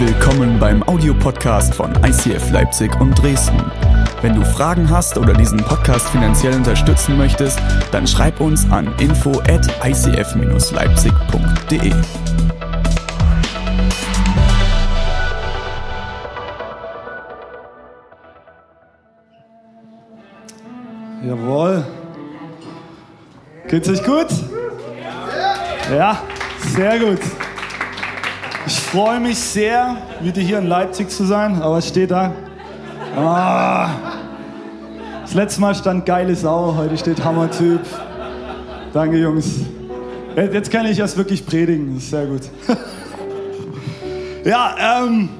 Willkommen beim Audiopodcast von ICF Leipzig und Dresden. Wenn du Fragen hast oder diesen Podcast finanziell unterstützen möchtest, dann schreib uns an info at icf-leipzig.de. Jawohl. Geht's euch gut? Ja, sehr gut. Ich freue mich sehr, wieder hier in Leipzig zu sein. Aber was steht da? Ah, das letzte Mal stand geile Sau, heute steht Hammertyp. Danke, Jungs. Jetzt kann ich erst wirklich predigen, das ist sehr gut. Ja, ähm,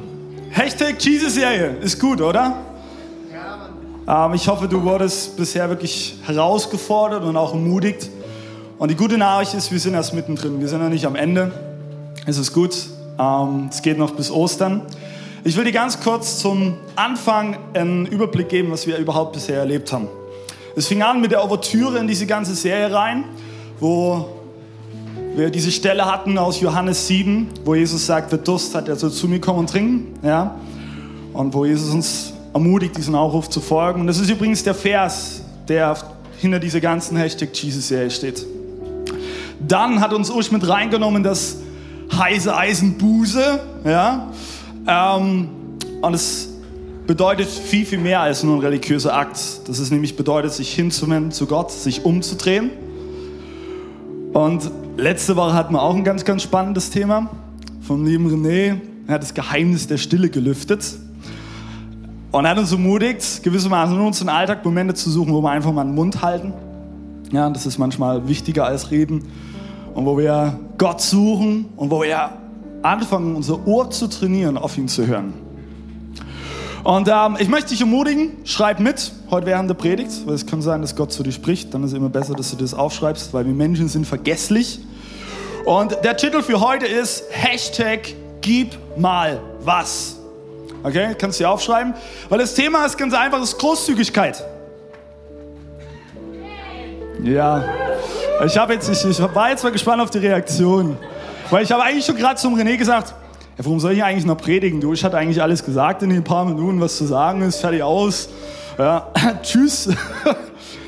Hashtag Jesus-Serie ist gut, oder? Ähm, ich hoffe, du wurdest bisher wirklich herausgefordert und auch ermutigt. Und die gute Nachricht ist, wir sind erst mittendrin. Wir sind noch nicht am Ende. Es ist gut. Ähm, es geht noch bis Ostern. Ich will dir ganz kurz zum Anfang einen Überblick geben, was wir überhaupt bisher erlebt haben. Es fing an mit der Ouvertüre in diese ganze Serie rein, wo wir diese Stelle hatten aus Johannes 7, wo Jesus sagt, wer Durst hat, der soll zu mir kommen und trinken. Ja? Und wo Jesus uns ermutigt, diesen Aufruf zu folgen. Und das ist übrigens der Vers, der hinter dieser ganzen Hashtag Jesus-Serie steht. Dann hat uns Usch mit reingenommen das heiße Eisenbuse. Ja? Ähm, und es bedeutet viel, viel mehr als nur ein religiöser Akt. Das ist nämlich bedeutet, sich hinzuwenden zu Gott, sich umzudrehen. Und letzte Woche hatten wir auch ein ganz, ganz spannendes Thema vom lieben René. Er hat das Geheimnis der Stille gelüftet. Und er hat uns ermutigt, gewissermaßen in unseren Alltag Momente zu suchen, wo wir einfach mal den Mund halten. Ja, das ist manchmal wichtiger als reden. Und wo wir Gott suchen und wo wir anfangen, unser Ohr zu trainieren, auf ihn zu hören. Und ähm, ich möchte dich ermutigen, schreib mit heute während der Predigt, weil es kann sein, dass Gott zu dir spricht. Dann ist es immer besser, dass du das aufschreibst, weil wir Menschen sind vergesslich. Und der Titel für heute ist Hashtag Gib mal was. Okay, kannst du dir aufschreiben? Weil das Thema ist ganz einfach, ist Großzügigkeit. Ja, ich, hab jetzt, ich, ich war jetzt mal gespannt auf die Reaktion. Weil ich habe eigentlich schon gerade zum René gesagt, ja, warum soll ich eigentlich noch predigen? Du, ich hatte eigentlich alles gesagt in den paar Minuten, was zu sagen ist, fertig aus. Ja, tschüss.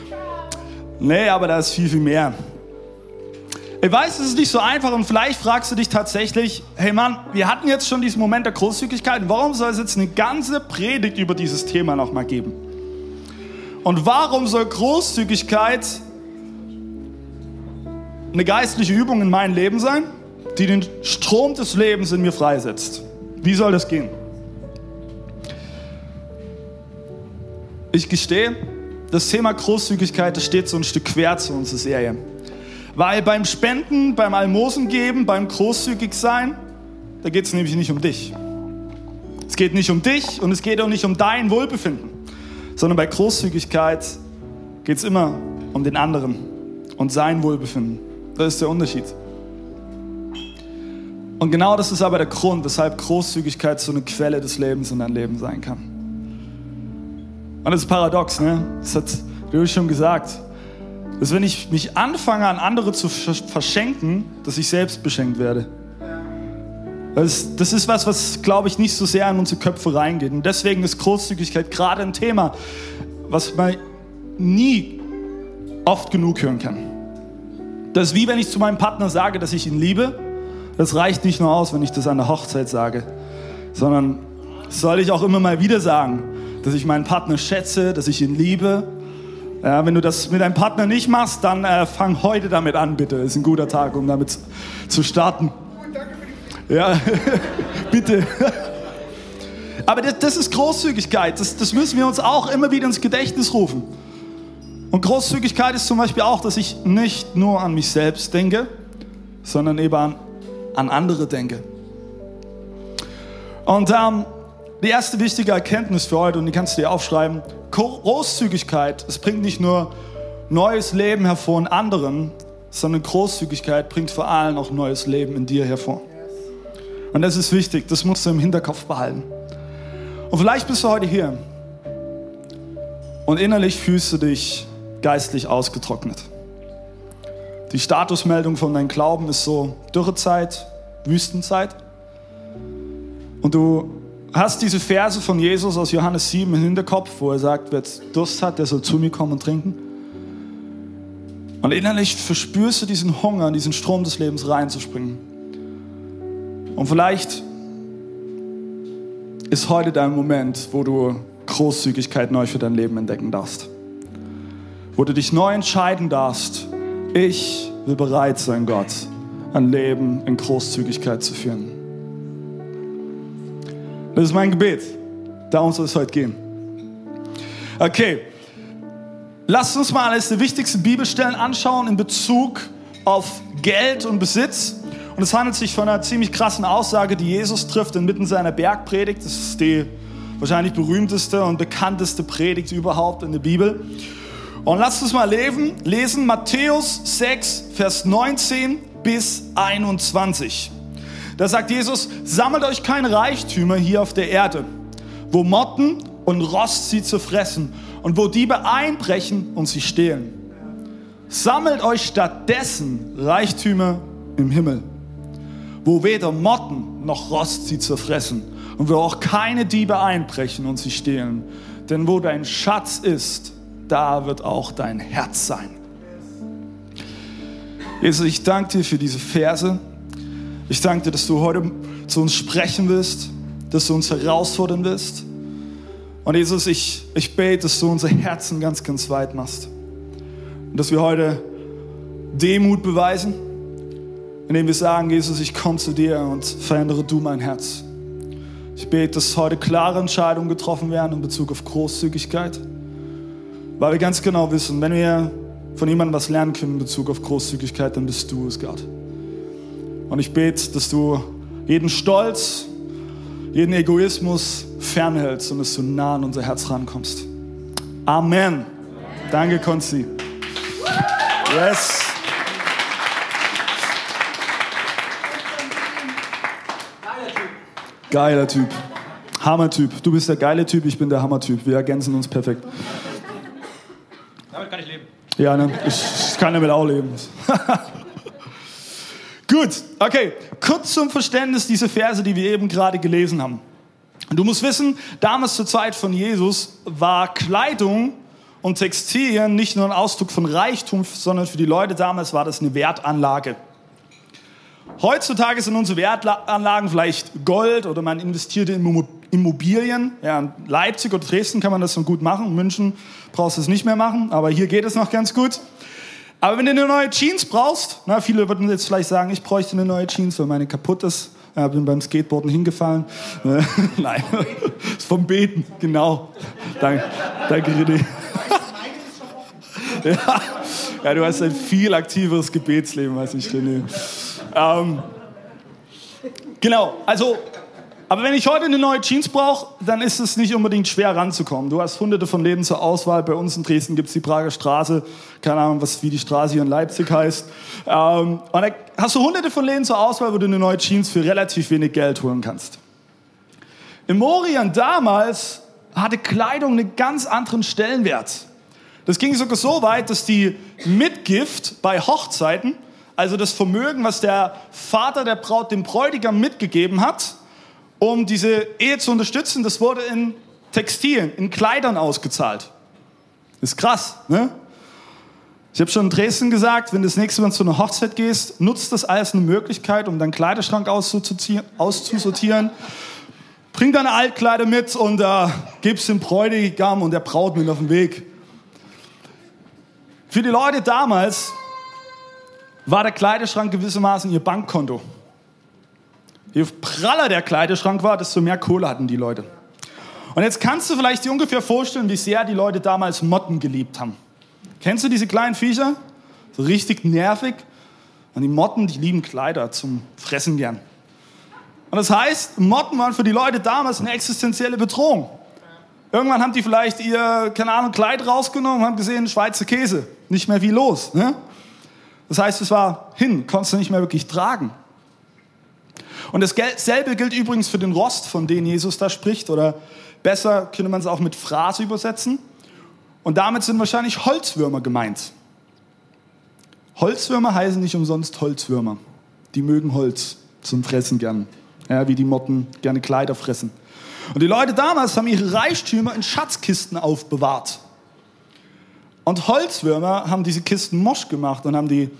nee, aber da ist viel, viel mehr. Ich weiß, es ist nicht so einfach und vielleicht fragst du dich tatsächlich, hey Mann, wir hatten jetzt schon diesen Moment der Großzügigkeit, warum soll es jetzt eine ganze Predigt über dieses Thema nochmal geben? Und warum soll Großzügigkeit eine geistliche Übung in meinem Leben sein, die den Strom des Lebens in mir freisetzt? Wie soll das gehen? Ich gestehe, das Thema Großzügigkeit, das steht so ein Stück quer zu unserer Serie. Weil beim Spenden, beim Almosen geben, beim großzügig sein, da geht es nämlich nicht um dich. Es geht nicht um dich und es geht auch nicht um dein Wohlbefinden, sondern bei Großzügigkeit geht es immer um den anderen und sein Wohlbefinden. Das ist der Unterschied. Und genau das ist aber der Grund, weshalb Großzügigkeit so eine Quelle des Lebens in deinem Leben sein kann. Und das ist paradox, ne? Das hat du schon gesagt dass wenn ich mich anfange, an andere zu verschenken, dass ich selbst beschenkt werde. Das, das ist was, was, glaube ich, nicht so sehr in unsere Köpfe reingeht. Und deswegen ist Großzügigkeit gerade ein Thema, was man nie oft genug hören kann. Das ist wie wenn ich zu meinem Partner sage, dass ich ihn liebe. Das reicht nicht nur aus, wenn ich das an der Hochzeit sage, sondern soll ich auch immer mal wieder sagen, dass ich meinen Partner schätze, dass ich ihn liebe, ja, wenn du das mit deinem Partner nicht machst, dann äh, fang heute damit an, bitte. Ist ein guter Tag, um damit zu starten. Ja, bitte. Aber das, das ist Großzügigkeit. Das, das müssen wir uns auch immer wieder ins Gedächtnis rufen. Und Großzügigkeit ist zum Beispiel auch, dass ich nicht nur an mich selbst denke, sondern eben an, an andere denke. Und ähm, die erste wichtige Erkenntnis für heute, und die kannst du dir aufschreiben, Großzügigkeit, es bringt nicht nur neues Leben hervor in anderen, sondern Großzügigkeit bringt vor allem auch neues Leben in dir hervor. Und das ist wichtig, das musst du im Hinterkopf behalten. Und vielleicht bist du heute hier und innerlich fühlst du dich geistlich ausgetrocknet. Die Statusmeldung von deinem Glauben ist so Dürrezeit, Wüstenzeit. Und du hast diese Verse von Jesus aus Johannes 7 im Hinterkopf, wo er sagt, wer Durst hat, der soll zu mir kommen und trinken. Und innerlich verspürst du diesen Hunger, in diesen Strom des Lebens reinzuspringen. Und vielleicht ist heute dein Moment, wo du Großzügigkeit neu für dein Leben entdecken darfst. Wo du dich neu entscheiden darfst, ich will bereit sein, Gott, ein Leben in Großzügigkeit zu führen. Das ist mein Gebet. Darum soll es heute gehen. Okay, lasst uns mal als die wichtigsten Bibelstellen anschauen in Bezug auf Geld und Besitz. Und es handelt sich von einer ziemlich krassen Aussage, die Jesus trifft inmitten seiner Bergpredigt. Das ist die wahrscheinlich berühmteste und bekannteste Predigt überhaupt in der Bibel. Und lasst uns mal lesen, lesen Matthäus 6, Vers 19 bis 21. Da sagt Jesus, sammelt euch keine Reichtümer hier auf der Erde, wo Motten und Rost sie zerfressen und wo Diebe einbrechen und sie stehlen. Sammelt euch stattdessen Reichtümer im Himmel, wo weder Motten noch Rost sie zerfressen und wo auch keine Diebe einbrechen und sie stehlen. Denn wo dein Schatz ist, da wird auch dein Herz sein. Jesus, ich danke dir für diese Verse. Ich danke dir, dass du heute zu uns sprechen willst, dass du uns herausfordern willst. Und Jesus, ich, ich bete, dass du unser Herzen ganz, ganz weit machst. Und dass wir heute Demut beweisen, indem wir sagen, Jesus, ich komme zu dir und verändere du mein Herz. Ich bete, dass heute klare Entscheidungen getroffen werden in Bezug auf Großzügigkeit, weil wir ganz genau wissen, wenn wir von jemandem was lernen können in Bezug auf Großzügigkeit, dann bist du es, Gott. Und ich bete, dass du jeden Stolz, jeden Egoismus fernhältst und dass du nah an unser Herz rankommst. Amen. Danke, Konzi. Yes. Geiler Typ. Hammer-Typ. Du bist der geile Typ, ich bin der Hammer-Typ. Wir ergänzen uns perfekt. Damit kann ich leben. Ja, ne? ich, ich kann damit auch leben. Gut, okay. Kurz zum Verständnis dieser Verse, die wir eben gerade gelesen haben. Du musst wissen, damals zur Zeit von Jesus war Kleidung und Textilien nicht nur ein Ausdruck von Reichtum, sondern für die Leute damals war das eine Wertanlage. Heutzutage sind unsere Wertanlagen vielleicht Gold oder man investiert in Immobilien. Ja, in Leipzig oder Dresden kann man das so gut machen. In München brauchst du es nicht mehr machen, aber hier geht es noch ganz gut. Aber wenn du eine neue Jeans brauchst, na, viele würden jetzt vielleicht sagen, ich bräuchte eine neue Jeans, weil meine kaputt ist. Ich bin beim Skateboarden hingefallen. Nein, ist vom Beten, genau. Danke, danke René. ja. ja, du hast ein viel aktiveres Gebetsleben als ich, René. Ähm, genau, also aber wenn ich heute eine neue Jeans brauche, dann ist es nicht unbedingt schwer ranzukommen. Du hast hunderte von Läden zur Auswahl. Bei uns in Dresden gibt es die Prager Straße. Keine Ahnung, was, wie die Straße hier in Leipzig heißt. Ähm, und da hast du hunderte von Läden zur Auswahl, wo du eine neue Jeans für relativ wenig Geld holen kannst. Im Orient damals hatte Kleidung einen ganz anderen Stellenwert. Das ging sogar so weit, dass die Mitgift bei Hochzeiten, also das Vermögen, was der Vater der Braut dem Bräutigam mitgegeben hat, um diese Ehe zu unterstützen, das wurde in Textilien, in Kleidern ausgezahlt. Ist krass, ne? Ich habe schon in Dresden gesagt, wenn du das nächste Mal zu einer Hochzeit gehst, nutzt das als eine Möglichkeit, um deinen Kleiderschrank auszusortieren. Bring deine Altkleider mit und äh, gib's dem Bräutigam und der Braut mit auf den Weg. Für die Leute damals war der Kleiderschrank gewissermaßen ihr Bankkonto. Je praller der Kleiderschrank war, desto mehr Kohle hatten die Leute. Und jetzt kannst du vielleicht dir ungefähr vorstellen, wie sehr die Leute damals Motten geliebt haben. Kennst du diese kleinen Viecher? So richtig nervig. Und die Motten, die lieben Kleider zum Fressen gern. Und das heißt, Motten waren für die Leute damals eine existenzielle Bedrohung. Irgendwann haben die vielleicht ihr, keine Ahnung, Kleid rausgenommen und haben gesehen, Schweizer Käse. Nicht mehr wie los. Ne? Das heißt, es war hin, konntest du nicht mehr wirklich tragen. Und dasselbe gilt übrigens für den Rost, von dem Jesus da spricht, oder besser könnte man es auch mit Phrase übersetzen. Und damit sind wahrscheinlich Holzwürmer gemeint. Holzwürmer heißen nicht umsonst Holzwürmer. Die mögen Holz zum Fressen gern. ja, wie die Motten gerne Kleider fressen. Und die Leute damals haben ihre Reichtümer in Schatzkisten aufbewahrt. Und Holzwürmer haben diese Kisten mosch gemacht und haben die,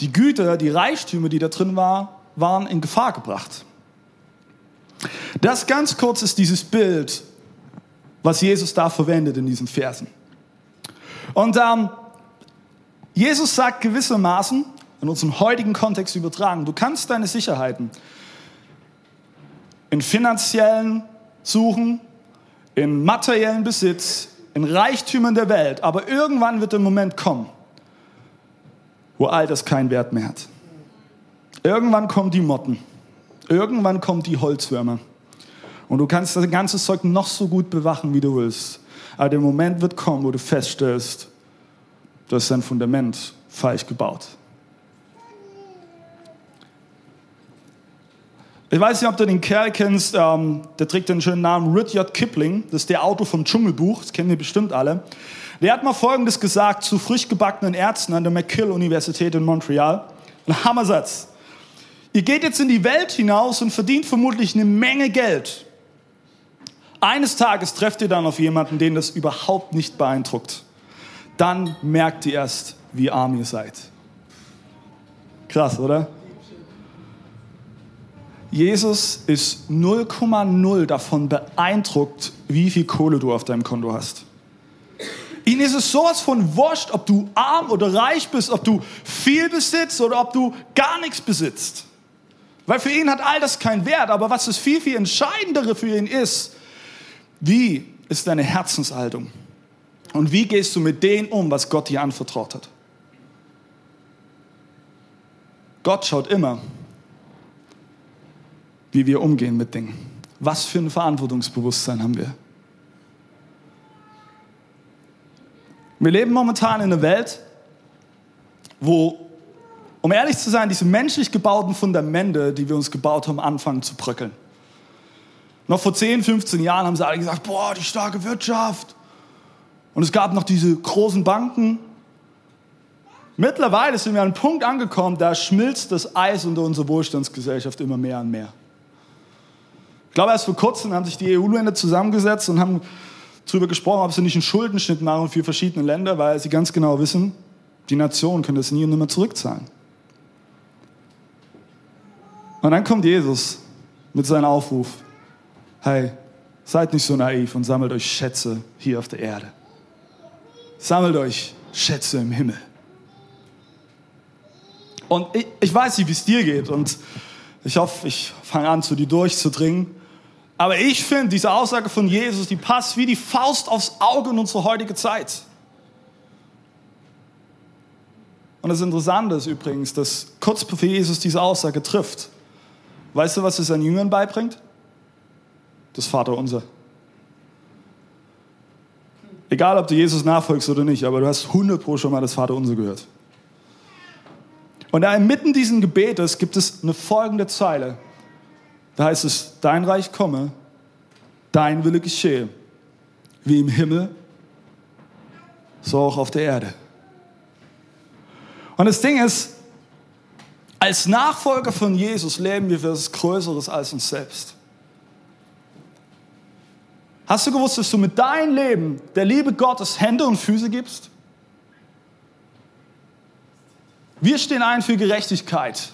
die Güter, die Reichtümer, die da drin war, waren, in Gefahr gebracht. Das ganz kurz ist dieses Bild, was Jesus da verwendet in diesen Versen. Und ähm, Jesus sagt gewissermaßen, in unserem heutigen Kontext übertragen, du kannst deine Sicherheiten in finanziellen Suchen, in materiellen Besitz, in Reichtümern der Welt, aber irgendwann wird der Moment kommen, wo all das keinen Wert mehr hat. Irgendwann kommen die Motten, irgendwann kommen die Holzwürmer und du kannst das ganze Zeug noch so gut bewachen, wie du willst. Aber der Moment wird kommen, wo du feststellst, du hast dein Fundament falsch gebaut. Ich weiß nicht, ob du den Kerl kennst, ähm, der trägt den schönen Namen Rudyard Kipling. Das ist der Autor vom Dschungelbuch, das kennen wir bestimmt alle. Der hat mal Folgendes gesagt zu frisch gebackenen Ärzten an der McGill-Universität in Montreal. Ein Hammersatz. Ihr geht jetzt in die Welt hinaus und verdient vermutlich eine Menge Geld. Eines Tages trefft ihr dann auf jemanden, den das überhaupt nicht beeindruckt. Dann merkt ihr erst, wie arm ihr seid. Krass, oder? Jesus ist 0,0 davon beeindruckt, wie viel Kohle du auf deinem Konto hast. Ihnen ist es sowas von wurscht, ob du arm oder reich bist, ob du viel besitzt oder ob du gar nichts besitzt. Weil für ihn hat all das keinen Wert. Aber was das viel, viel entscheidendere für ihn ist, wie ist deine Herzenshaltung? Und wie gehst du mit dem um, was Gott dir anvertraut hat? Gott schaut immer, wie wir umgehen mit Dingen. Was für ein Verantwortungsbewusstsein haben wir? Wir leben momentan in einer Welt, wo, um ehrlich zu sein, diese menschlich gebauten Fundamente, die wir uns gebaut haben, anfangen zu bröckeln. Noch vor 10, 15 Jahren haben sie alle gesagt, boah, die starke Wirtschaft. Und es gab noch diese großen Banken. Mittlerweile sind wir an einem Punkt angekommen, da schmilzt das Eis unter unserer Wohlstandsgesellschaft immer mehr und mehr. Ich glaube, erst vor kurzem haben sich die EU-Länder zusammengesetzt und haben darüber gesprochen, ob sie nicht einen Schuldenschnitt machen für verschiedene Länder, weil sie ganz genau wissen, die Nationen können das nie und nimmer zurückzahlen. Und dann kommt Jesus mit seinem Aufruf, hey, seid nicht so naiv und sammelt euch Schätze hier auf der Erde. Sammelt euch Schätze im Himmel. Und ich, ich weiß nicht, wie es dir geht und ich hoffe, ich fange an, zu dir durchzudringen. Aber ich finde, diese Aussage von Jesus, die passt wie die Faust aufs Auge in unsere heutige Zeit. Und das Interessante ist übrigens, dass kurz bevor Jesus diese Aussage trifft, weißt du, was er seinen Jüngern beibringt? Das Vaterunser. Egal, ob du Jesus nachfolgst oder nicht, aber du hast 100 pro schon mal das Vaterunser gehört. Und da inmitten diesen Gebetes gibt es eine folgende Zeile. Da heißt es, dein Reich komme, dein Wille geschehe, wie im Himmel, so auch auf der Erde. Und das Ding ist, als Nachfolger von Jesus leben wir für etwas Größeres als uns selbst. Hast du gewusst, dass du mit deinem Leben der Liebe Gottes Hände und Füße gibst? Wir stehen ein für Gerechtigkeit.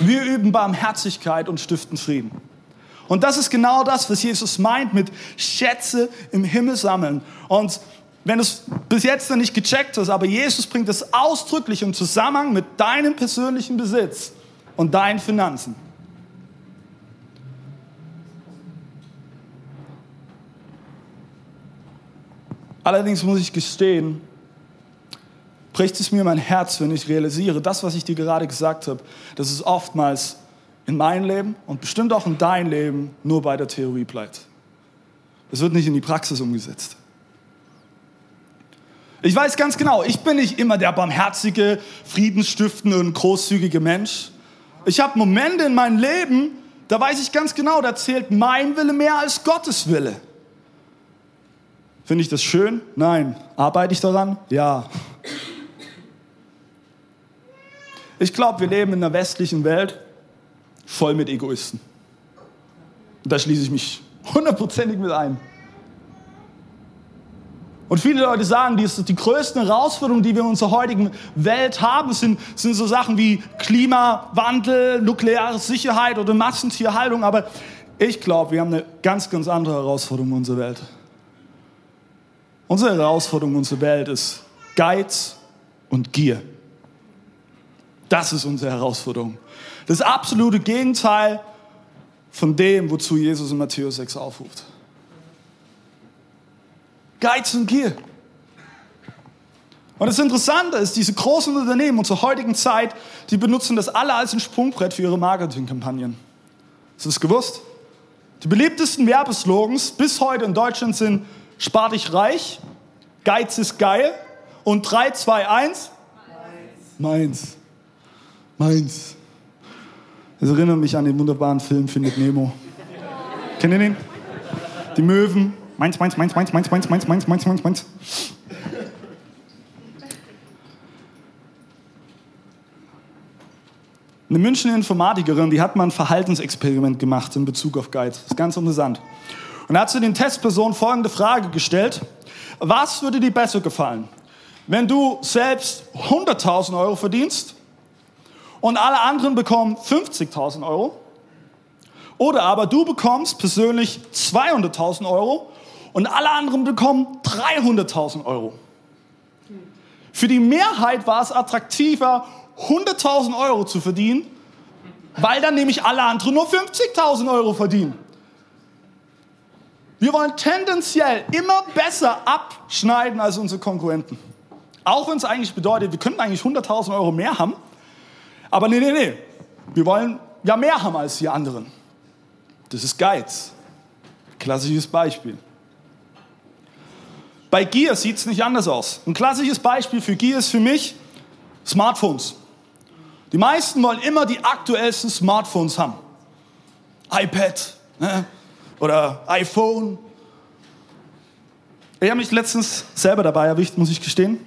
Wir üben Barmherzigkeit und stiften Frieden. Und das ist genau das, was Jesus meint mit Schätze im Himmel sammeln. Und wenn du es bis jetzt noch nicht gecheckt hast, aber Jesus bringt es ausdrücklich im Zusammenhang mit deinem persönlichen Besitz und deinen Finanzen. Allerdings muss ich gestehen, bricht es mir mein Herz, wenn ich realisiere, das, was ich dir gerade gesagt habe, dass es oftmals in meinem Leben und bestimmt auch in deinem Leben nur bei der Theorie bleibt. Es wird nicht in die Praxis umgesetzt. Ich weiß ganz genau, ich bin nicht immer der barmherzige, friedensstiftende und großzügige Mensch. Ich habe Momente in meinem Leben, da weiß ich ganz genau, da zählt mein Wille mehr als Gottes Wille. Finde ich das schön? Nein. Arbeite ich daran? Ja. Ich glaube, wir leben in einer westlichen Welt voll mit Egoisten. Da schließe ich mich hundertprozentig mit ein. Und viele Leute sagen, die, die größten Herausforderungen, die wir in unserer heutigen Welt haben, sind, sind so Sachen wie Klimawandel, nukleare Sicherheit oder Massentierhaltung. Aber ich glaube, wir haben eine ganz, ganz andere Herausforderung in unserer Welt. Unsere Herausforderung in unserer Welt ist Geiz und Gier. Das ist unsere Herausforderung. Das absolute Gegenteil von dem, wozu Jesus in Matthäus 6 aufruft. Geiz und Gier. Und das Interessante ist, diese großen Unternehmen unserer heutigen Zeit, die benutzen das alle als ein Sprungbrett für ihre Marketingkampagnen. Hast du das gewusst? Die beliebtesten Werbeslogans bis heute in Deutschland sind Spar dich reich, Geiz ist geil und 3, 2, 1, meins. Meins. Das erinnert mich an den wunderbaren Film Findet Nemo. Kennt ihr den? Die Möwen. Meins, meins, meins, meins, meins, meins, meins, meins, meins, meins, meins. Eine Münchner Informatikerin, die hat mal ein Verhaltensexperiment gemacht in Bezug auf Geiz. Das ist ganz interessant. Und da hat sie den Testpersonen folgende Frage gestellt. Was würde dir besser gefallen? Wenn du selbst 100.000 Euro verdienst und alle anderen bekommen 50.000 Euro? Oder aber du bekommst persönlich 200.000 Euro und alle anderen bekommen 300.000 Euro. Für die Mehrheit war es attraktiver, 100.000 Euro zu verdienen, weil dann nämlich alle anderen nur 50.000 Euro verdienen. Wir wollen tendenziell immer besser abschneiden als unsere Konkurrenten. Auch wenn es eigentlich bedeutet, wir könnten eigentlich 100.000 Euro mehr haben. Aber nee, nee, nee. Wir wollen ja mehr haben als die anderen. Das ist Geiz. Klassisches Beispiel. Bei Gier sieht es nicht anders aus. Ein klassisches Beispiel für Gier ist für mich Smartphones. Die meisten wollen immer die aktuellsten Smartphones haben. iPad ne? oder iPhone. Ich habe mich letztens selber dabei erwischt, muss ich gestehen.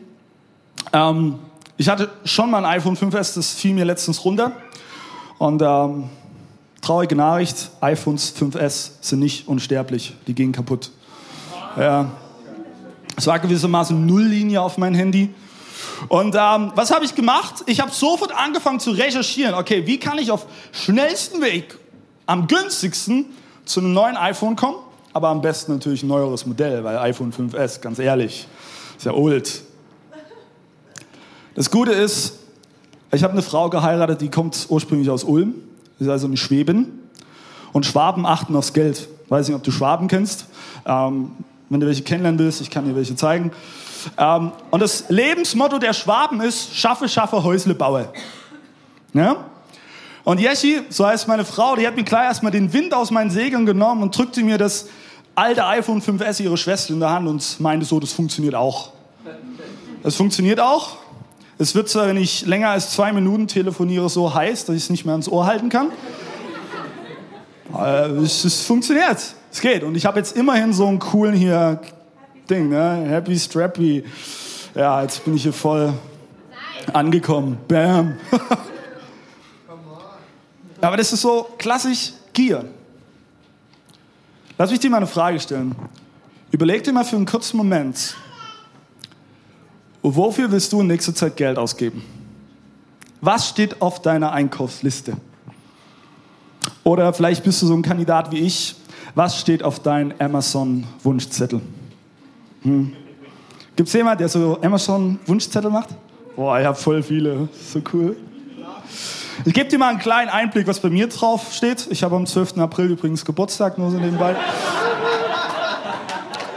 Ähm, ich hatte schon mal ein iPhone 5S, das fiel mir letztens runter. Und ähm, traurige Nachricht, iPhones 5S sind nicht unsterblich, die gehen kaputt. Ja. Es war gewissermaßen Nulllinie auf mein Handy. Und ähm, was habe ich gemacht? Ich habe sofort angefangen zu recherchieren. Okay, wie kann ich auf schnellsten Weg, am günstigsten zu einem neuen iPhone kommen? Aber am besten natürlich ein neueres Modell, weil iPhone 5S, ganz ehrlich, ist ja old. Das Gute ist, ich habe eine Frau geheiratet, die kommt ursprünglich aus Ulm, ist also eine Schwäbin. Und Schwaben achten aufs Geld. Weiß nicht, ob du Schwaben kennst. Ähm, wenn du welche kennenlernen willst, ich kann dir welche zeigen. Ähm, und das Lebensmotto der Schwaben ist, schaffe, schaffe, Häusle baue. Ja? Und Jeschi, so heißt meine Frau, die hat mir gleich erstmal den Wind aus meinen Segeln genommen und drückte mir das alte iPhone 5S ihrer Schwester in der Hand und meinte so, das funktioniert auch. Das funktioniert auch. Es wird zwar, wenn ich länger als zwei Minuten telefoniere, so heiß, dass ich es nicht mehr ans Ohr halten kann. Äh, es, es funktioniert. Es geht. Und ich habe jetzt immerhin so einen coolen hier Ding, ne? Happy Strappy. Ja, jetzt bin ich hier voll angekommen. Bam. Aber das ist so klassisch Gier. Lass mich dir mal eine Frage stellen. Überleg dir mal für einen kurzen Moment, wofür willst du in nächster Zeit Geld ausgeben? Was steht auf deiner Einkaufsliste? Oder vielleicht bist du so ein Kandidat wie ich, was steht auf deinem Amazon-Wunschzettel? Hm. Gibt es jemanden, der so Amazon-Wunschzettel macht? Boah, ich habe voll viele. So cool. Ich gebe dir mal einen kleinen Einblick, was bei mir drauf steht. Ich habe am 12. April übrigens Geburtstag, nur so nebenbei.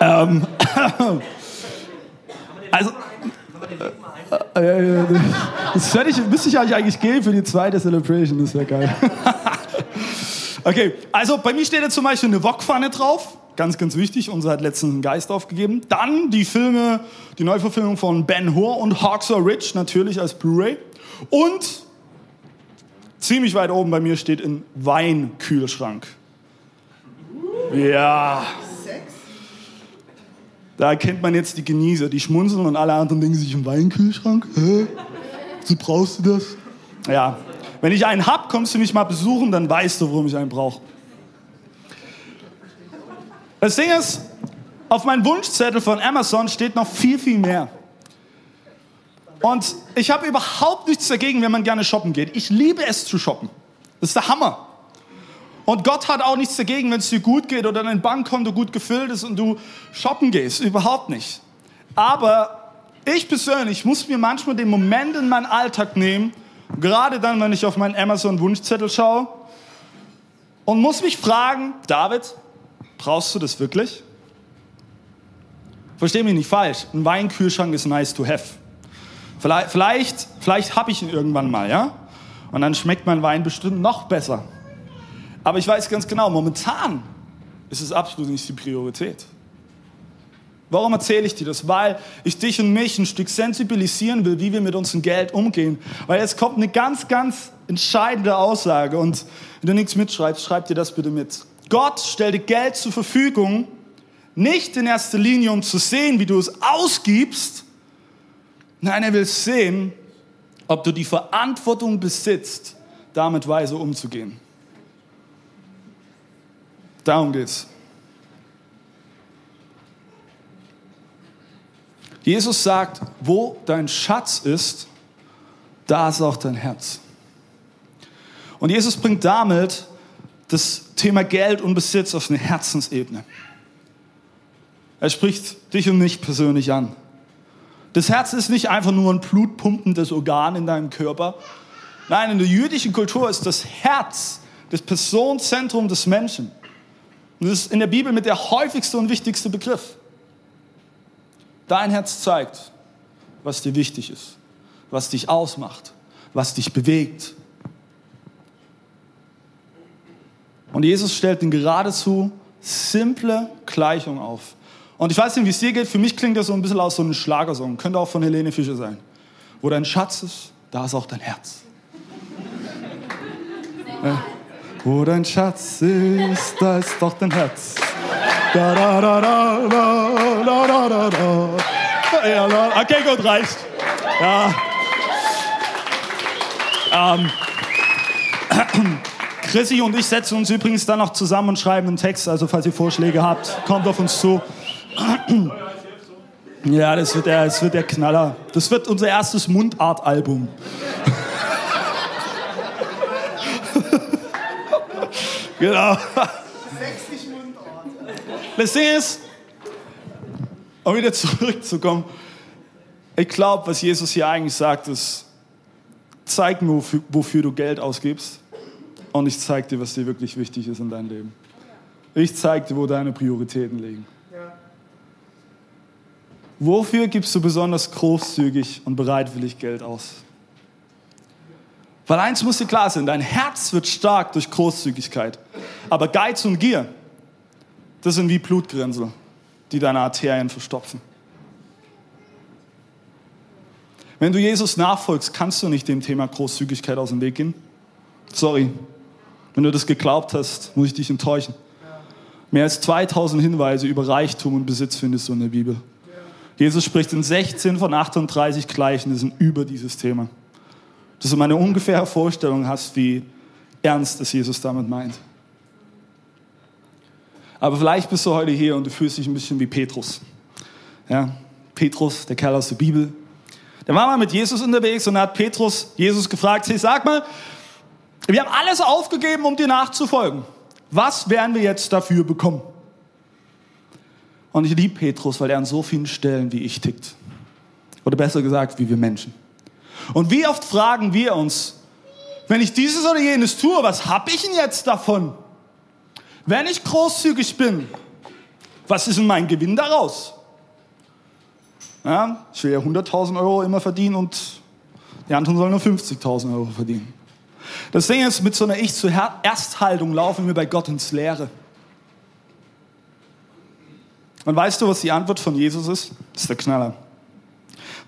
ähm, also, äh, äh, äh, das müsste ich eigentlich gehen für die zweite Celebration, das wäre geil. Okay, also bei mir steht jetzt zum Beispiel eine Wokpfanne drauf. Ganz, ganz wichtig. Unser hat letztens einen Geist aufgegeben. Dann die Filme, die Neuverfilmung von Ben Hur und Hawks Are Rich, natürlich als Blu-ray. Und ziemlich weit oben bei mir steht ein Weinkühlschrank. Ja. Da erkennt man jetzt die Genießer, die schmunzeln und alle anderen denken sich, ein Weinkühlschrank? Hä? So brauchst du das? Ja, wenn ich einen hab, kommst du mich mal besuchen, dann weißt du, warum ich einen brauche. Das Ding ist, auf meinem Wunschzettel von Amazon steht noch viel, viel mehr. Und ich habe überhaupt nichts dagegen, wenn man gerne shoppen geht. Ich liebe es zu shoppen. Das ist der Hammer. Und Gott hat auch nichts dagegen, wenn es dir gut geht oder dein Bankkonto gut gefüllt ist und du shoppen gehst. Überhaupt nicht. Aber ich persönlich muss mir manchmal den Moment in meinen Alltag nehmen, gerade dann, wenn ich auf meinen Amazon-Wunschzettel schaue, und muss mich fragen, David, brauchst du das wirklich? Versteh mich nicht falsch, ein Weinkühlschrank ist nice to have. Vielleicht, vielleicht, vielleicht habe ich ihn irgendwann mal, ja? Und dann schmeckt mein Wein bestimmt noch besser. Aber ich weiß ganz genau, momentan ist es absolut nicht die Priorität. Warum erzähle ich dir das? Weil ich dich und mich ein Stück sensibilisieren will, wie wir mit unserem Geld umgehen. Weil jetzt kommt eine ganz, ganz entscheidende Aussage. Und wenn du nichts mitschreibst, schreib dir das bitte mit. Gott stellt dir Geld zur Verfügung, nicht in erster Linie, um zu sehen, wie du es ausgibst, Nein, er will sehen, ob du die Verantwortung besitzt, damit weise umzugehen. Darum geht's. Jesus sagt, wo dein Schatz ist, da ist auch dein Herz. Und Jesus bringt damit das Thema Geld und Besitz auf eine Herzensebene. Er spricht dich und mich persönlich an. Das Herz ist nicht einfach nur ein blutpumpendes Organ in deinem Körper. Nein, in der jüdischen Kultur ist das Herz das Personenzentrum des Menschen. Und das ist in der Bibel mit der häufigste und wichtigste Begriff. Dein Herz zeigt, was dir wichtig ist, was dich ausmacht, was dich bewegt. Und Jesus stellt eine geradezu simple Gleichung auf. Und ich weiß nicht, wie es dir geht. Für mich klingt das so ein bisschen aus so einem Schlagersong. Könnte auch von Helene Fischer sein. Wo dein Schatz ist, da ist auch dein Herz. Ja. Wo dein Schatz ist, da ist doch dein Herz. Da, da, da, da, da, da, da, da. Ja, okay, gut, reicht. Ja. Ähm. Chrissy und ich setzen uns übrigens dann noch zusammen und schreiben einen Text. Also falls ihr Vorschläge habt, kommt auf uns zu. Ja, das wird, der, das wird der Knaller. Das wird unser erstes Mundart-Album. genau. 60 Mundart. Das Ding ist, um wieder zurückzukommen, ich glaube, was Jesus hier eigentlich sagt, ist, zeig mir, wofür, wofür du Geld ausgibst und ich zeig dir, was dir wirklich wichtig ist in deinem Leben. Ich zeig dir, wo deine Prioritäten liegen. Wofür gibst du besonders großzügig und bereitwillig Geld aus? Weil eins muss dir klar sein, dein Herz wird stark durch Großzügigkeit. Aber Geiz und Gier, das sind wie Blutgrinsel, die deine Arterien verstopfen. Wenn du Jesus nachfolgst, kannst du nicht dem Thema Großzügigkeit aus dem Weg gehen. Sorry. Wenn du das geglaubt hast, muss ich dich enttäuschen. Mehr als 2000 Hinweise über Reichtum und Besitz findest du in der Bibel. Jesus spricht in 16 von 38 Gleichnissen über dieses Thema. Dass du mal eine ungefähre Vorstellung hast, wie ernst es Jesus damit meint. Aber vielleicht bist du heute hier und du fühlst dich ein bisschen wie Petrus. Ja, Petrus, der Kerl aus der Bibel. Der war mal mit Jesus unterwegs und hat Petrus Jesus gefragt, hey, sag mal, wir haben alles aufgegeben, um dir nachzufolgen. Was werden wir jetzt dafür bekommen? Und ich liebe Petrus, weil er an so vielen Stellen wie ich tickt. Oder besser gesagt, wie wir Menschen. Und wie oft fragen wir uns, wenn ich dieses oder jenes tue, was habe ich denn jetzt davon? Wenn ich großzügig bin, was ist denn mein Gewinn daraus? Ja, ich will ja 100.000 Euro immer verdienen und die anderen sollen nur 50.000 Euro verdienen. Das Ding ist, mit so einer Ich-zu-Ersthaltung laufen wir bei Gott ins Leere. Und weißt du, was die Antwort von Jesus ist? Das ist der Knaller.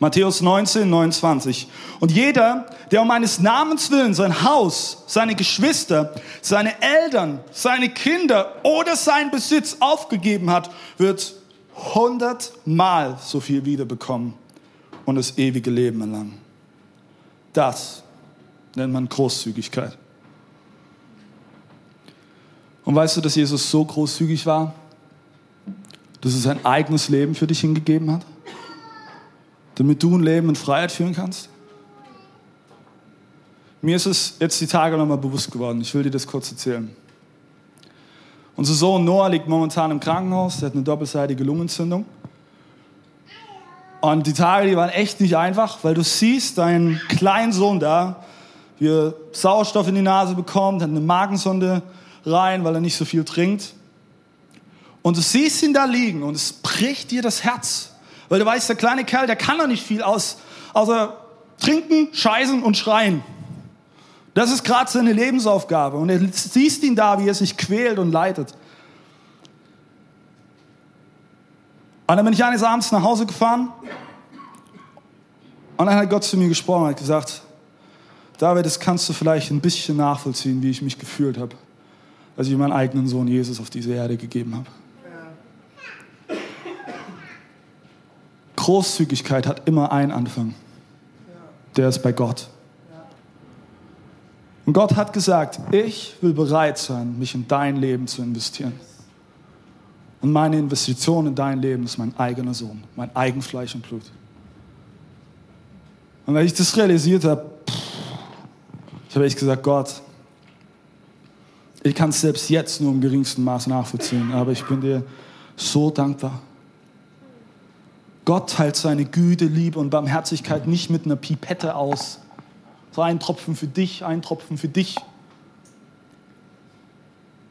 Matthäus 19, 29. Und jeder, der um meines Namens willen sein Haus, seine Geschwister, seine Eltern, seine Kinder oder sein Besitz aufgegeben hat, wird hundertmal so viel wiederbekommen und das ewige Leben erlangen. Das nennt man Großzügigkeit. Und weißt du, dass Jesus so großzügig war? dass er sein eigenes Leben für dich hingegeben hat? Damit du ein Leben in Freiheit führen kannst? Mir ist es jetzt die Tage nochmal bewusst geworden. Ich will dir das kurz erzählen. Unser Sohn Noah liegt momentan im Krankenhaus. Der hat eine doppelseitige Lungenentzündung. Und die Tage, die waren echt nicht einfach, weil du siehst deinen kleinen Sohn da, wie er Sauerstoff in die Nase bekommt, hat eine Magensonde rein, weil er nicht so viel trinkt. Und du siehst ihn da liegen und es bricht dir das Herz. Weil du weißt, der kleine Kerl, der kann doch nicht viel aus, außer trinken, scheißen und schreien. Das ist gerade seine Lebensaufgabe. Und er siehst ihn da, wie er sich quält und leidet. Und dann bin ich eines Abends nach Hause gefahren. Und dann hat Gott zu mir gesprochen und hat gesagt, David, das kannst du vielleicht ein bisschen nachvollziehen, wie ich mich gefühlt habe, als ich meinen eigenen Sohn Jesus auf diese Erde gegeben habe. Großzügigkeit hat immer einen Anfang. Der ist bei Gott. Und Gott hat gesagt, ich will bereit sein, mich in dein Leben zu investieren. Und meine Investition in dein Leben ist mein eigener Sohn, mein eigen Fleisch und Blut. Und als ich das realisiert habe, ich habe echt gesagt, Gott, ich kann es selbst jetzt nur im geringsten Maß nachvollziehen, aber ich bin dir so dankbar. Gott teilt seine Güte, Liebe und Barmherzigkeit nicht mit einer Pipette aus, so ein Tropfen für dich, ein Tropfen für dich.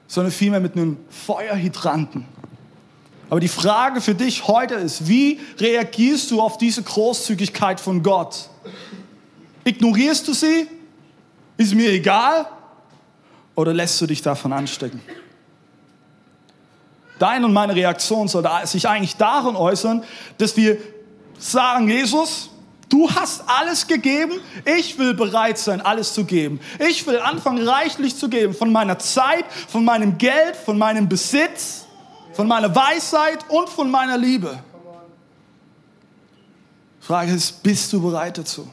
Sondern vielmehr mit einem Feuerhydranten. Aber die Frage für dich heute ist, wie reagierst du auf diese Großzügigkeit von Gott? Ignorierst du sie? Ist mir egal? Oder lässt du dich davon anstecken? Deine und meine Reaktion soll sich eigentlich darin äußern, dass wir sagen, Jesus, Du hast alles gegeben. Ich will bereit sein, alles zu geben. Ich will anfangen, reichlich zu geben. Von meiner Zeit, von meinem Geld, von meinem Besitz, von meiner Weisheit und von meiner Liebe. Frage ist, bist du bereit dazu?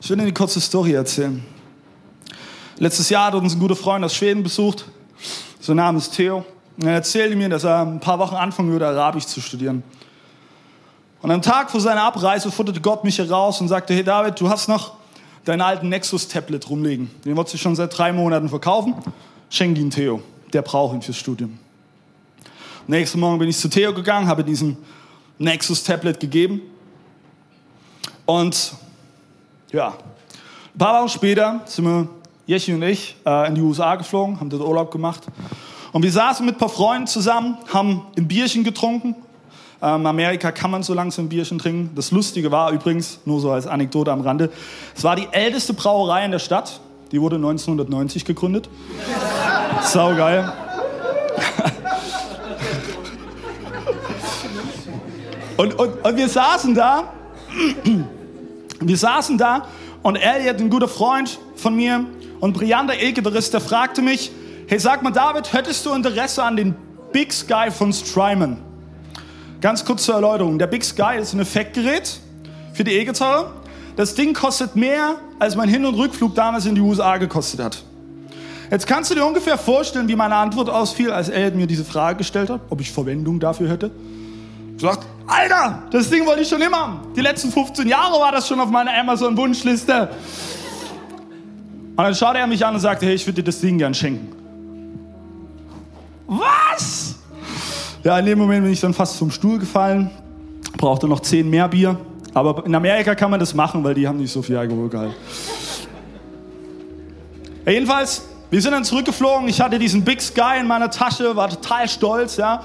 Ich will dir eine kurze Story erzählen. Letztes Jahr hat uns ein guter Freund aus Schweden besucht. Sein Name ist Theo. Und er erzählte mir, dass er ein paar Wochen anfangen würde, Arabisch zu studieren. Und am Tag vor seiner Abreise futterte Gott mich heraus und sagte, hey David, du hast noch deinen alten Nexus-Tablet rumliegen. Den wolltest du schon seit drei Monaten verkaufen. Schenk ihn Theo. Der braucht ihn fürs Studium. Nächsten Morgen bin ich zu Theo gegangen, habe diesen Nexus-Tablet gegeben. Und ja, ein paar Wochen später sind wir, Jechi und ich, äh, in die USA geflogen, haben dort Urlaub gemacht. Und wir saßen mit ein paar Freunden zusammen, haben ein Bierchen getrunken. Ähm, Amerika kann man so langsam ein Bierchen trinken. Das Lustige war übrigens, nur so als Anekdote am Rande, es war die älteste Brauerei in der Stadt. Die wurde 1990 gegründet. Sau geil. Und, und, und wir saßen da, wir saßen da und Elliot, ein guter Freund von mir, und Brian, der E-Gitarrist, der fragte mich, Hey, sag mal, David, hättest du Interesse an den Big Sky von Strymon? Ganz kurz zur Erläuterung. Der Big Sky ist ein Effektgerät für die E-Gitarre. Das Ding kostet mehr, als mein Hin- und Rückflug damals in die USA gekostet hat. Jetzt kannst du dir ungefähr vorstellen, wie meine Antwort ausfiel, als er mir diese Frage gestellt hat, ob ich Verwendung dafür hätte. Ich sagte, Alter, das Ding wollte ich schon immer. Die letzten 15 Jahre war das schon auf meiner Amazon-Wunschliste. Und dann schaute er mich an und sagte, hey, ich würde dir das Ding gern schenken. Was? Ja, in dem Moment bin ich dann fast zum Stuhl gefallen, brauchte noch zehn mehr Bier. Aber in Amerika kann man das machen, weil die haben nicht so viel Alkoholgehalt. Ja, jedenfalls, wir sind dann zurückgeflogen. Ich hatte diesen Big Sky in meiner Tasche, war total stolz, ja.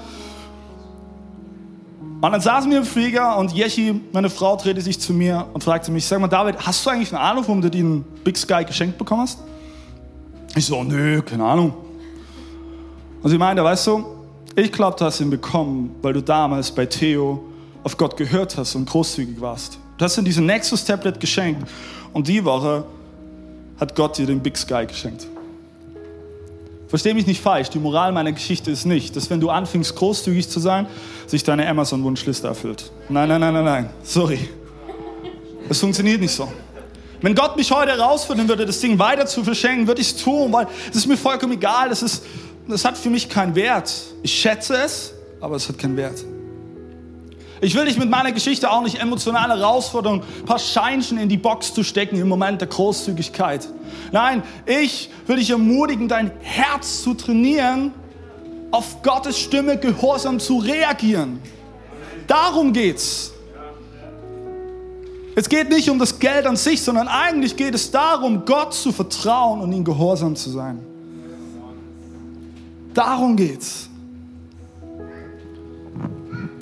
Und dann saßen wir im Flieger und Yechi, meine Frau, drehte sich zu mir und fragte mich, sag mal, David, hast du eigentlich eine Ahnung, warum du den Big Sky geschenkt bekommen hast? Ich so, nö, keine Ahnung. Und sie meinte, weißt du, ich glaube, du hast ihn bekommen, weil du damals bei Theo auf Gott gehört hast und großzügig warst. Du hast ihm diesen Nexus-Tablet geschenkt und die Woche hat Gott dir den Big Sky geschenkt. Versteh mich nicht falsch, die Moral meiner Geschichte ist nicht, dass wenn du anfängst großzügig zu sein, sich deine Amazon-Wunschliste erfüllt. Nein, nein, nein, nein, nein, sorry. Es funktioniert nicht so. Wenn Gott mich heute herausfordern würde, das Ding weiter zu verschenken, würde ich es tun, weil es ist mir vollkommen egal, das ist das hat für mich keinen Wert. Ich schätze es, aber es hat keinen Wert. Ich will dich mit meiner Geschichte auch nicht emotional herausfordern, ein paar Scheinchen in die Box zu stecken im Moment der Großzügigkeit. Nein, ich will dich ermutigen, dein Herz zu trainieren, auf Gottes Stimme gehorsam zu reagieren. Darum geht's. Es geht nicht um das Geld an sich, sondern eigentlich geht es darum, Gott zu vertrauen und ihm gehorsam zu sein. Darum geht's.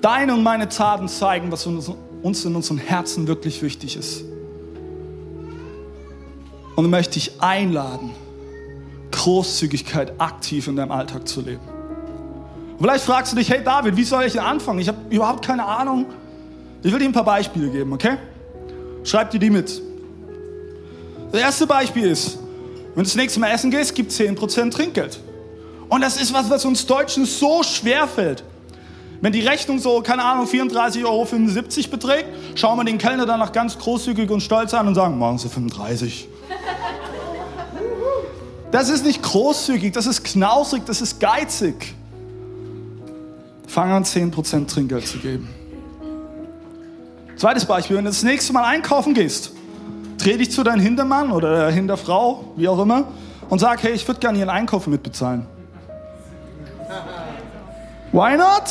Deine und meine Taten zeigen, was uns in unseren Herzen wirklich wichtig ist. Und ich möchte dich einladen, Großzügigkeit aktiv in deinem Alltag zu leben. vielleicht fragst du dich, hey David, wie soll ich denn anfangen? Ich habe überhaupt keine Ahnung. Ich will dir ein paar Beispiele geben, okay? Schreib dir die mit. Das erste Beispiel ist, wenn du das nächste Mal essen gehst, gibt es 10% Trinkgeld. Und das ist was, was uns Deutschen so schwer fällt. Wenn die Rechnung so, keine Ahnung, 34,75 Euro beträgt, schauen wir den Kellner danach ganz großzügig und stolz an und sagen, machen Sie 35. Das ist nicht großzügig, das ist knausrig, das ist geizig. Fang an, 10% Trinkgeld zu geben. Zweites Beispiel, wenn du das nächste Mal einkaufen gehst, dreh dich zu deinem Hintermann oder Hinterfrau, wie auch immer, und sag, hey, ich würde gerne Ihren Einkauf mitbezahlen. Why not?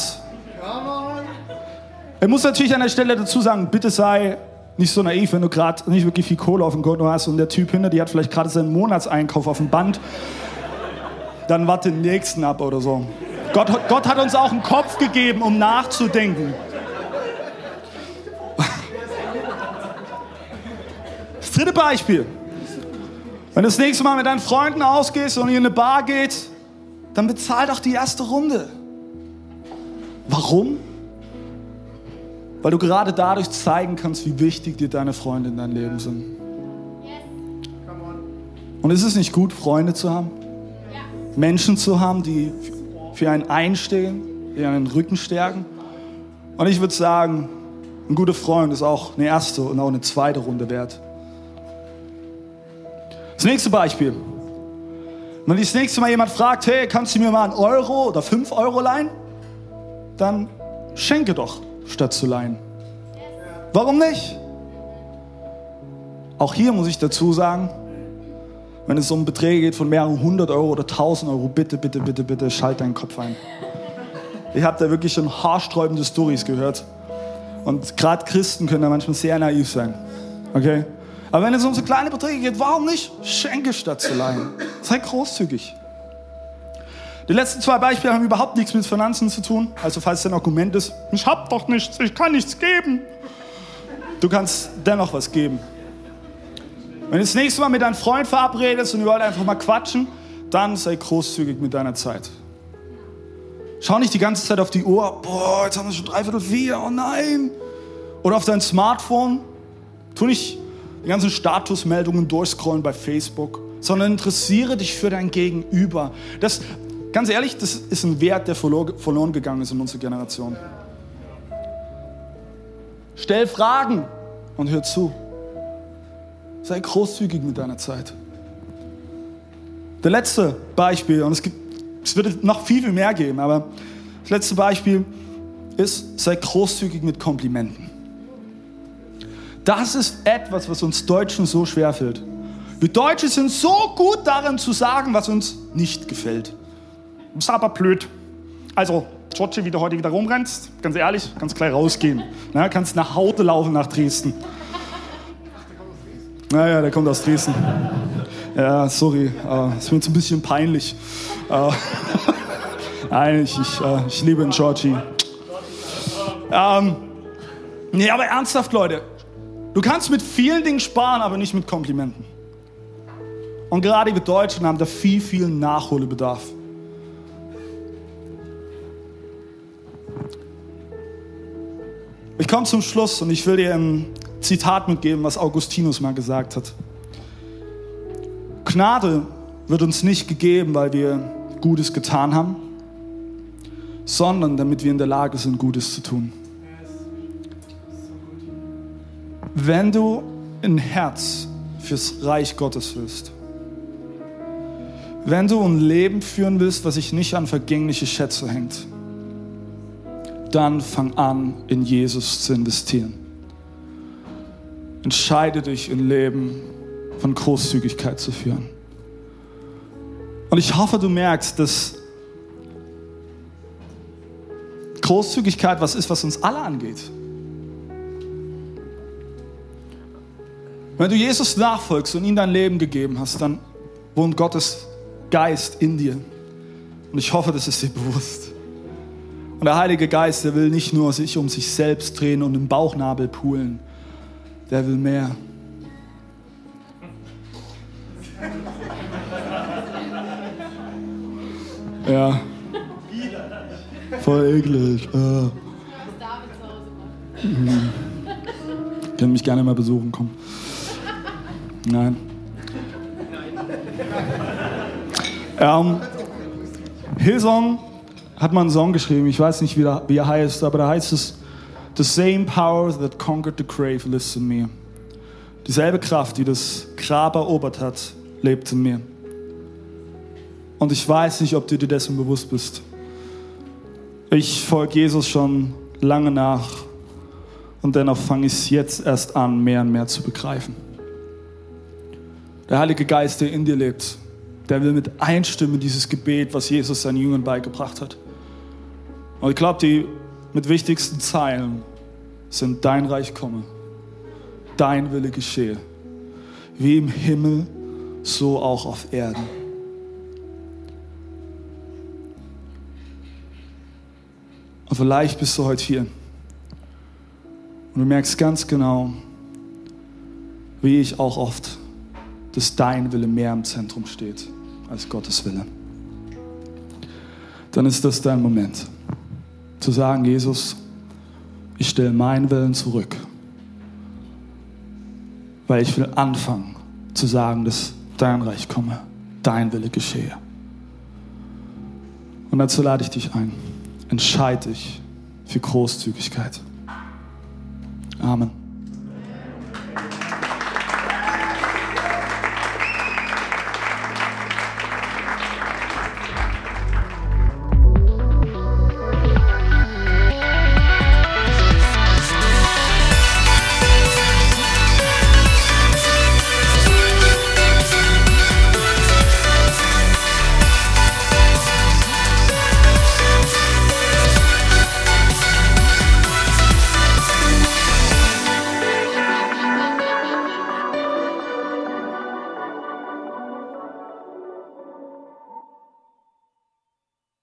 Ich muss natürlich an der Stelle dazu sagen, bitte sei nicht so naiv, wenn du gerade nicht wirklich viel Kohle auf dem Konto hast und der Typ hinter dir hat vielleicht gerade seinen Monatseinkauf auf dem Band, dann warte den nächsten ab oder so. Gott, Gott hat uns auch einen Kopf gegeben, um nachzudenken. Das dritte Beispiel. Wenn du das nächste Mal mit deinen Freunden ausgehst und in eine Bar geht, dann bezahl doch die erste Runde. Warum? Weil du gerade dadurch zeigen kannst, wie wichtig dir deine Freunde in deinem Leben sind. Und ist es nicht gut, Freunde zu haben? Menschen zu haben, die für einen einstehen, die einen Rücken stärken? Und ich würde sagen, ein guter Freund ist auch eine erste und auch eine zweite Runde wert. Das nächste Beispiel. Wenn dich das nächste Mal jemand fragt, hey, kannst du mir mal einen Euro oder fünf Euro leihen? Dann schenke doch statt zu leihen. Warum nicht? Auch hier muss ich dazu sagen, wenn es um Beträge geht von mehreren hundert Euro oder tausend Euro, bitte, bitte, bitte, bitte, schalt deinen Kopf ein. Ich habe da wirklich schon haarsträubende Stories gehört. Und gerade Christen können da manchmal sehr naiv sein. Okay? Aber wenn es um so kleine Beträge geht, warum nicht? Schenke statt zu leihen. Sei großzügig. Die letzten zwei Beispiele haben überhaupt nichts mit Finanzen zu tun. Also falls dein Argument ist, ich habe doch nichts, ich kann nichts geben. Du kannst dennoch was geben. Wenn du das nächste Mal mit deinem Freund verabredest und ihr wollt einfach mal quatschen, dann sei großzügig mit deiner Zeit. Schau nicht die ganze Zeit auf die Uhr, boah, jetzt haben wir schon dreiviertel vier, oh nein. Oder auf dein Smartphone. Tu nicht die ganzen Statusmeldungen durchscrollen bei Facebook, sondern interessiere dich für dein Gegenüber. Das Ganz ehrlich, das ist ein Wert, der verloren gegangen ist in unserer Generation. Stell Fragen und hör zu. Sei großzügig mit deiner Zeit. Der letzte Beispiel, und es, gibt, es wird noch viel, viel mehr geben, aber das letzte Beispiel ist, sei großzügig mit Komplimenten. Das ist etwas, was uns Deutschen so schwer fällt. Wir Deutsche sind so gut darin zu sagen, was uns nicht gefällt. Du bist aber blöd. Also, Georgie, wie du heute wieder rumrennst, ganz ehrlich, kannst gleich rausgehen. Na, kannst nach Hause laufen nach Dresden. Naja, der kommt aus Dresden. Ja, sorry, äh, ist mir jetzt ein bisschen peinlich. Äh, nein, ich, ich, äh, ich liebe den Georgie. Ähm, nee, aber ernsthaft, Leute. Du kannst mit vielen Dingen sparen, aber nicht mit Komplimenten. Und gerade wir Deutschen haben da viel, viel Nachholbedarf. Ich komme zum Schluss und ich will dir ein Zitat mitgeben, was Augustinus mal gesagt hat. Gnade wird uns nicht gegeben, weil wir Gutes getan haben, sondern damit wir in der Lage sind, Gutes zu tun. Wenn du ein Herz fürs Reich Gottes willst, Wenn du ein Leben führen willst, was sich nicht an vergängliche Schätze hängt, dann fang an, in Jesus zu investieren. Entscheide dich, ein Leben von Großzügigkeit zu führen. Und ich hoffe, du merkst, dass Großzügigkeit was ist, was uns alle angeht. Wenn du Jesus nachfolgst und ihm dein Leben gegeben hast, dann wohnt Gottes Geist in dir. Und ich hoffe, das ist dir bewusst. Und der Heilige Geist, der will nicht nur sich um sich selbst drehen und im Bauchnabel poolen. Der will mehr. Ja. Voll eklig. Ah. Mhm. Können mich gerne mal besuchen kommen. Nein. Ähm, Hillsong hat man einen Song geschrieben, ich weiß nicht, wie, der, wie er heißt, aber da heißt es, The same power that conquered the grave lives in me. Dieselbe Kraft, die das Grab erobert hat, lebt in mir. Und ich weiß nicht, ob du dir dessen bewusst bist. Ich folge Jesus schon lange nach und dennoch fange ich es jetzt erst an, mehr und mehr zu begreifen. Der Heilige Geist, der in dir lebt, der will mit einstimmen dieses Gebet, was Jesus seinen Jüngern beigebracht hat. Und ich glaube, die mit wichtigsten Zeilen sind dein Reich komme, dein Wille geschehe, wie im Himmel, so auch auf Erden. Und vielleicht bist du heute hier und du merkst ganz genau, wie ich auch oft, dass dein Wille mehr im Zentrum steht als Gottes Wille. Dann ist das dein Moment, zu sagen, Jesus, ich stelle meinen Willen zurück, weil ich will anfangen zu sagen, dass dein Reich komme, dein Wille geschehe. Und dazu lade ich dich ein entscheide dich für Großzügigkeit. Amen.